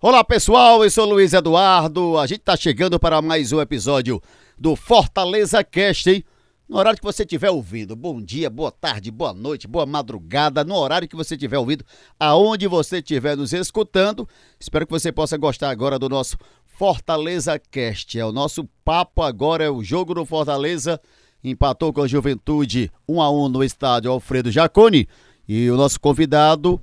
Olá pessoal, eu sou Luiz Eduardo. A gente tá chegando para mais um episódio do Fortaleza Cast, hein? No horário que você estiver ouvindo. Bom dia, boa tarde, boa noite, boa madrugada, no horário que você estiver ouvindo, aonde você estiver nos escutando. Espero que você possa gostar agora do nosso Fortaleza Cast. É o nosso papo agora, é o jogo do Fortaleza. Empatou com a Juventude 1 a 1 no estádio Alfredo Jaconi. E o nosso convidado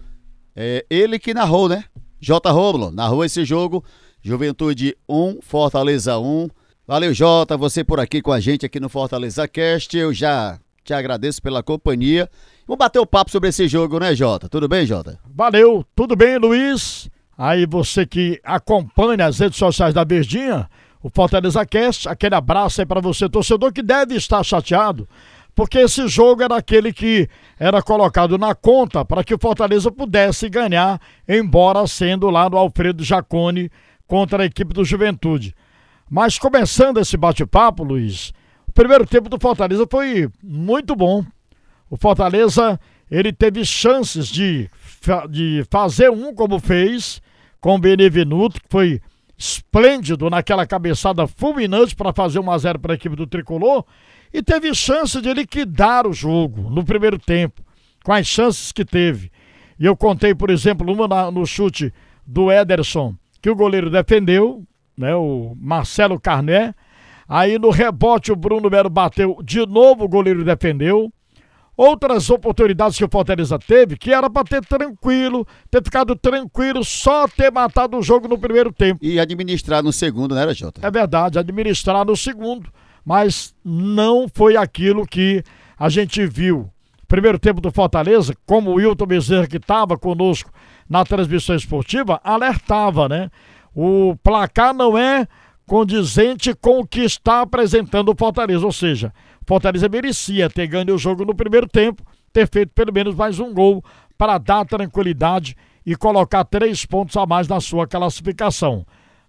é ele que narrou, né? J. Romulo, narrou esse jogo. Juventude 1, Fortaleza 1. Valeu, Jota, você por aqui com a gente aqui no Fortaleza Cast. Eu já te agradeço pela companhia. Vamos bater o papo sobre esse jogo, né, Jota? Tudo bem, Jota? Valeu, tudo bem, Luiz? Aí você que acompanha as redes sociais da Verdinha, o Fortaleza Cast, aquele abraço aí para você, torcedor que deve estar chateado porque esse jogo era aquele que era colocado na conta para que o Fortaleza pudesse ganhar, embora sendo lá no Alfredo Jacone contra a equipe do Juventude. Mas começando esse bate-papo, Luiz, o primeiro tempo do Fortaleza foi muito bom. O Fortaleza ele teve chances de, de fazer um como fez com o Benevenuto, que foi esplêndido naquela cabeçada fulminante para fazer 1 a 0 para a equipe do Tricolor e teve chance de liquidar o jogo no primeiro tempo, com as chances que teve. E eu contei, por exemplo, uma na, no chute do Ederson, que o goleiro defendeu, né, o Marcelo Carné. Aí no rebote o Bruno Melo bateu, de novo o goleiro defendeu. Outras oportunidades que o Fortaleza teve, que era para ter tranquilo, ter ficado tranquilo, só ter matado o jogo no primeiro tempo. E administrar no segundo, né, Jota? É verdade, administrar no segundo mas não foi aquilo que a gente viu. Primeiro tempo do Fortaleza, como o Wilton Bezerra, que estava conosco na transmissão esportiva, alertava, né? O placar não é condizente com o que está apresentando o Fortaleza, ou seja, Fortaleza merecia ter ganho o jogo no primeiro tempo, ter feito pelo menos mais um gol para dar tranquilidade e colocar três pontos a mais na sua classificação.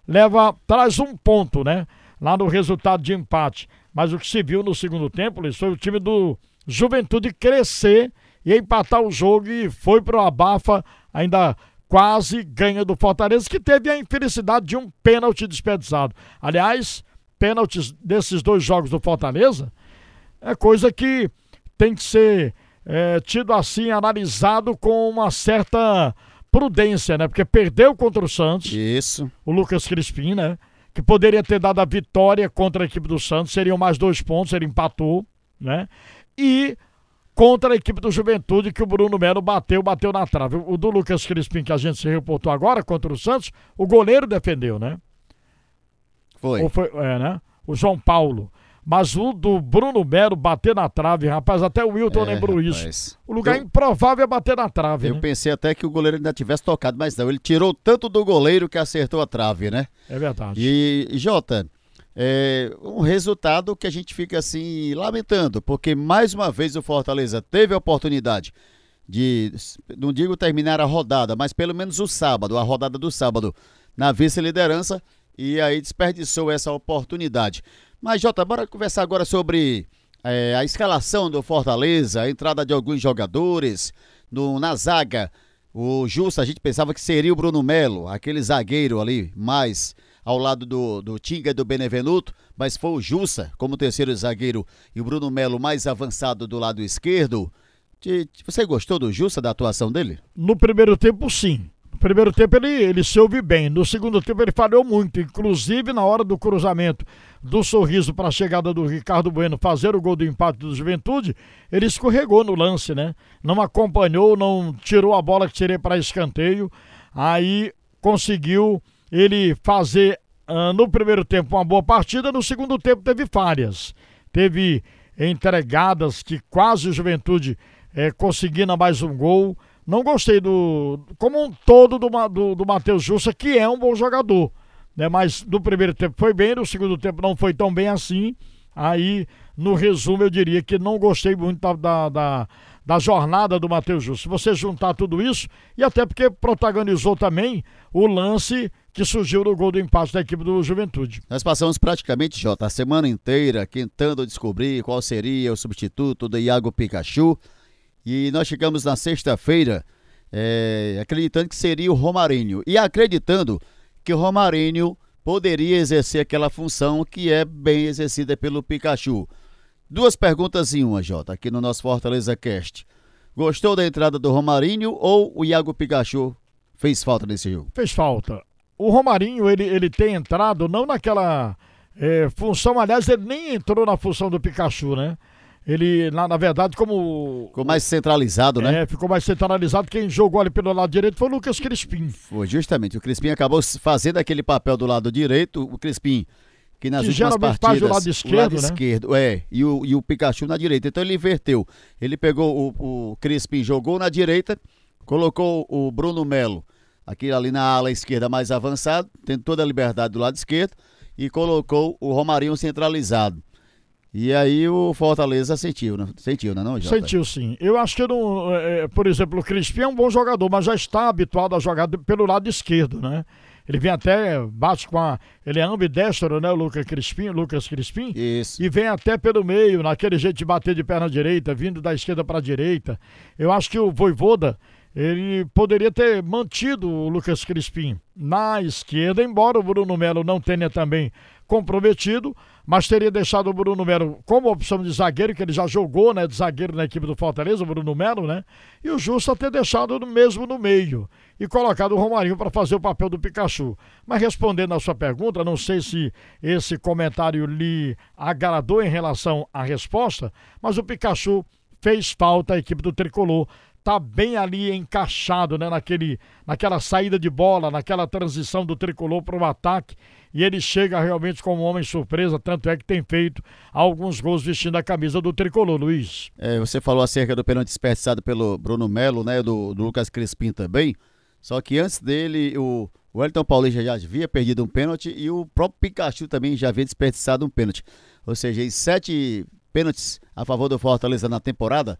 Leva, traz um ponto, né? Lá no resultado de empate. Mas o que se viu no segundo tempo, Luiz, foi o time do Juventude crescer e empatar o jogo e foi pro abafa, ainda quase ganha do Fortaleza, que teve a infelicidade de um pênalti desperdiçado. Aliás, pênaltis desses dois jogos do Fortaleza é coisa que tem que ser é, tido assim, analisado com uma certa prudência, né? Porque perdeu contra o Santos. Isso. O Lucas Crispim, né? Que poderia ter dado a vitória contra a equipe do Santos, seriam mais dois pontos, ele empatou, né? E contra a equipe do Juventude, que o Bruno Melo bateu, bateu na trave. O do Lucas Crispim, que a gente se reportou agora contra o Santos, o goleiro defendeu, né? Foi. Ou foi é, né? O João Paulo. Mas o do Bruno Melo bater na trave, rapaz, até o Wilton é, lembrou rapaz. isso. O lugar eu, improvável é bater na trave. Eu né? pensei até que o goleiro ainda tivesse tocado, mas não. Ele tirou tanto do goleiro que acertou a trave, né? É verdade. E, Jota, é um resultado que a gente fica assim lamentando, porque mais uma vez o Fortaleza teve a oportunidade de, não digo terminar a rodada, mas pelo menos o sábado, a rodada do sábado, na vice-liderança, e aí desperdiçou essa oportunidade. Mas, Jota, bora conversar agora sobre é, a escalação do Fortaleza, a entrada de alguns jogadores no, na zaga. O Justo, a gente pensava que seria o Bruno Melo, aquele zagueiro ali, mais ao lado do, do Tinga e do Benevenuto, mas foi o Jussa como terceiro zagueiro e o Bruno Melo mais avançado do lado esquerdo. Você gostou do Jussa, da atuação dele? No primeiro tempo, sim. Primeiro tempo ele, ele se ouve bem, no segundo tempo ele falhou muito, inclusive na hora do cruzamento do sorriso para a chegada do Ricardo Bueno fazer o gol do empate do Juventude, ele escorregou no lance, né? Não acompanhou, não tirou a bola que seria para escanteio, aí conseguiu ele fazer uh, no primeiro tempo uma boa partida, no segundo tempo teve falhas, teve entregadas que quase o Juventude eh, conseguindo mais um gol não gostei do. Como um todo do, do, do Matheus Jussa, que é um bom jogador. Né? Mas no primeiro tempo foi bem, no segundo tempo não foi tão bem assim. Aí, no resumo, eu diria que não gostei muito da, da, da, da jornada do Matheus Jussa. Se você juntar tudo isso, e até porque protagonizou também o lance que surgiu no gol do empate da equipe do Juventude. Nós passamos praticamente, Jota, a semana inteira tentando descobrir qual seria o substituto do Iago Pikachu. E nós chegamos na sexta-feira é, acreditando que seria o Romarinho. E acreditando que o Romarinho poderia exercer aquela função que é bem exercida pelo Pikachu. Duas perguntas em uma, Jota, aqui no nosso Fortaleza Cast. Gostou da entrada do Romarinho ou o Iago Pikachu fez falta nesse jogo? Fez falta. O Romarinho, ele, ele tem entrado não naquela é, função, aliás, ele nem entrou na função do Pikachu, né? Ele, na, na verdade, como. Ficou mais centralizado, né? É, ficou mais centralizado. Quem jogou ali pelo lado direito foi o Lucas Crispim. Foi, justamente. O Crispim acabou fazendo aquele papel do lado direito. O Crispim, que nas que últimas partidas... faz do lado esquerdo, lado né? esquerdo, é. E o, e o Pikachu na direita. Então ele inverteu. Ele pegou o, o Crispim, jogou na direita, colocou o Bruno Melo aqui ali na ala esquerda mais avançado, tendo toda a liberdade do lado esquerdo, e colocou o Romarinho centralizado. E aí o Fortaleza sentiu, né? Sentiu, né, não, Jota? Sentiu sim. Eu acho que, não, é, é, por exemplo, o Crispim é um bom jogador, mas já está habituado a jogar pelo lado esquerdo, né? Ele vem até, bate com a. Ele é ambidestro, né, o Lucas Crispim, Lucas Crispim? Isso. E vem até pelo meio, naquele jeito de bater de perna direita, vindo da esquerda para a direita. Eu acho que o Voivoda ele poderia ter mantido o Lucas Crispim na esquerda, embora o Bruno Melo não tenha também comprometido, mas teria deixado o Bruno Melo como opção de zagueiro, que ele já jogou né, de zagueiro na equipe do Fortaleza, o Bruno Melo, né? E o Justa ter deixado mesmo no meio e colocado o Romarinho para fazer o papel do Pikachu. Mas respondendo a sua pergunta, não sei se esse comentário lhe agradou em relação à resposta, mas o Pikachu fez falta à equipe do Tricolor tá bem ali encaixado, né, naquele, naquela saída de bola, naquela transição do tricolor para o ataque. E ele chega realmente como um homem surpresa, tanto é que tem feito alguns gols vestindo a camisa do tricolor, Luiz. É, você falou acerca do pênalti desperdiçado pelo Bruno Melo, né, do, do Lucas Crispim também. Só que antes dele, o, o Elton Paulista já havia perdido um pênalti e o próprio Pikachu também já havia desperdiçado um pênalti. Ou seja, em sete pênaltis a favor do Fortaleza na temporada,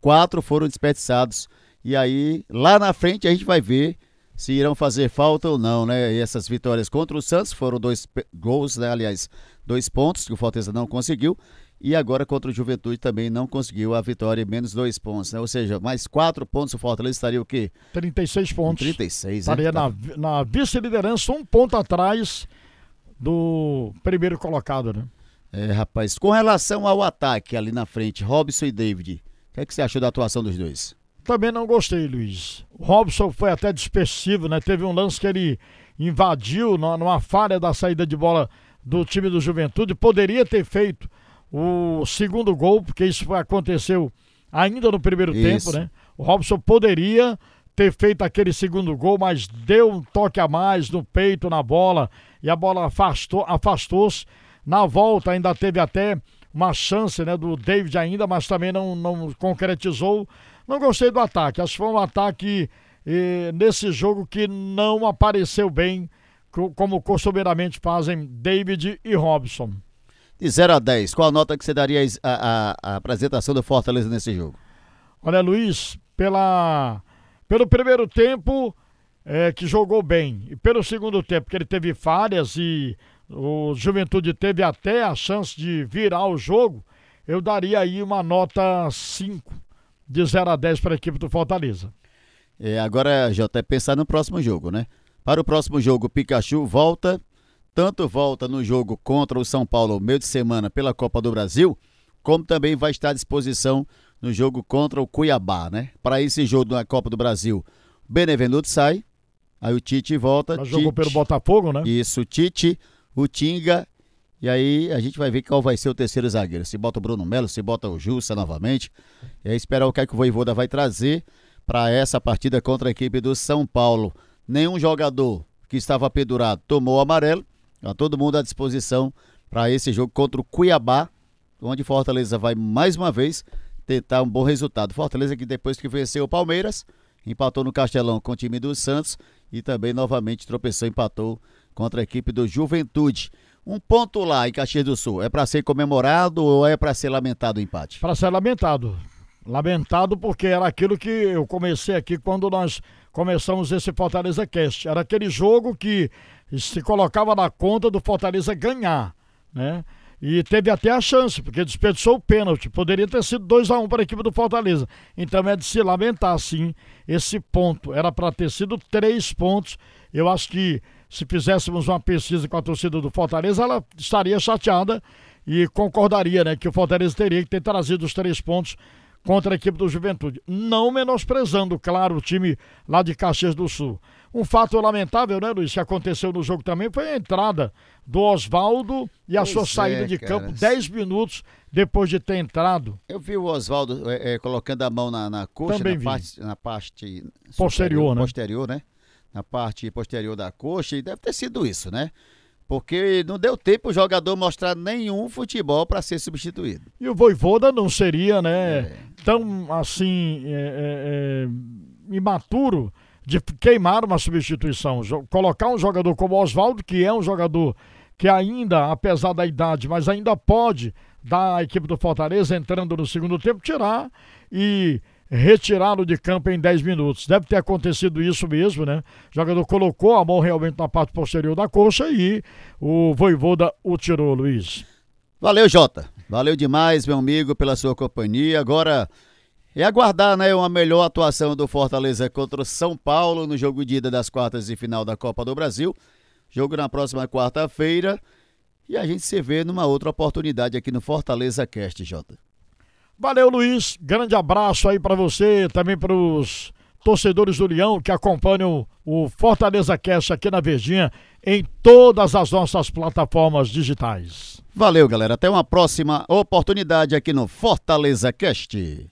quatro foram desperdiçados. E aí, lá na frente, a gente vai ver se irão fazer falta ou não, né? E essas vitórias contra o Santos foram dois gols, né? Aliás, dois pontos que o Fortaleza não conseguiu. E agora contra o Juventude também não conseguiu a vitória, menos dois pontos, né? Ou seja, mais quatro pontos, o Fortaleza estaria o quê? 36 pontos. 36, Estaria né? na, na vice-liderança, um ponto atrás do primeiro colocado, né? É, rapaz, com relação ao ataque ali na frente, Robson e David, o que, é que você achou da atuação dos dois? Também não gostei, Luiz. O Robson foi até dispersivo, né? Teve um lance que ele invadiu numa falha da saída de bola do time do Juventude. Poderia ter feito o segundo gol, porque isso aconteceu ainda no primeiro isso. tempo, né? O Robson poderia ter feito aquele segundo gol, mas deu um toque a mais no peito, na bola, e a bola afastou, afastou-se. Na volta ainda teve até uma chance né, do David ainda, mas também não, não concretizou. Não gostei do ataque. Acho que foi um ataque eh, nesse jogo que não apareceu bem, como costumeiramente fazem David e Robson. De 0 a 10, qual a nota que você daria à apresentação do Fortaleza nesse jogo? Olha, Luiz, pela, pelo primeiro tempo é, que jogou bem, e pelo segundo tempo que ele teve falhas e o Juventude teve até a chance de virar o jogo, eu daria aí uma nota 5, de 0 a 10 para a equipe do Fortaleza. É, agora, já até pensar no próximo jogo, né? Para o próximo jogo, o Pikachu volta, tanto volta no jogo contra o São Paulo meio de semana pela Copa do Brasil, como também vai estar à disposição no jogo contra o Cuiabá, né? Para esse jogo na Copa do Brasil, Benevenuto sai, aí o Tite volta. Mas jogou pelo Botafogo, né? Isso, Tite o Tinga. E aí a gente vai ver qual vai ser o terceiro zagueiro. Se bota o Bruno Melo, se bota o Jussa novamente. E aí esperar o que, é que o Voivoda vai trazer para essa partida contra a equipe do São Paulo. Nenhum jogador que estava pendurado tomou o amarelo. Tá todo mundo à disposição para esse jogo contra o Cuiabá, onde Fortaleza vai mais uma vez tentar um bom resultado. Fortaleza que depois que venceu o Palmeiras, empatou no Castelão com o time do Santos e também novamente tropeçou, empatou contra a equipe do Juventude. Um ponto lá em Caxias do Sul, é para ser comemorado ou é para ser lamentado o empate? Para ser lamentado. Lamentado porque era aquilo que eu comecei aqui quando nós começamos esse Fortaleza Cast. Era aquele jogo que se colocava na conta do Fortaleza ganhar, né? E teve até a chance, porque desperdiçou o pênalti. Poderia ter sido 2 a 1 um para a equipe do Fortaleza. Então é de se lamentar, sim, esse ponto. Era para ter sido três pontos. Eu acho que se fizéssemos uma pesquisa com a torcida do Fortaleza, ela estaria chateada e concordaria, né, que o Fortaleza teria que ter trazido os três pontos contra a equipe do Juventude. Não menosprezando, claro, o time lá de Caxias do Sul. Um fato lamentável, né, Luiz, que aconteceu no jogo também foi a entrada do Oswaldo e a pois sua saída é, de cara. campo 10 minutos depois de ter entrado. Eu vi o Oswaldo é, é, colocando a mão na, na coxa, na parte, na parte posterior, né? posterior, né? Na parte posterior da coxa, e deve ter sido isso, né? porque não deu tempo o jogador mostrar nenhum futebol para ser substituído. E o Voivoda não seria, né, é. tão assim é, é, é imaturo de queimar uma substituição, colocar um jogador como Oswaldo, que é um jogador que ainda, apesar da idade, mas ainda pode dar a equipe do Fortaleza entrando no segundo tempo, tirar e retirá-lo de campo em 10 minutos. Deve ter acontecido isso mesmo, né? O jogador colocou a mão realmente na parte posterior da coxa e o Voivoda o tirou, Luiz. Valeu, Jota. Valeu demais, meu amigo, pela sua companhia. Agora é aguardar, né, uma melhor atuação do Fortaleza contra o São Paulo no jogo de ida das quartas de final da Copa do Brasil. Jogo na próxima quarta-feira. E a gente se vê numa outra oportunidade aqui no Fortaleza Cast, Jota. Valeu, Luiz. Grande abraço aí para você, também para os torcedores do Leão que acompanham o Fortaleza Cast aqui na Verdinha em todas as nossas plataformas digitais. Valeu, galera. Até uma próxima oportunidade aqui no Fortaleza Cast.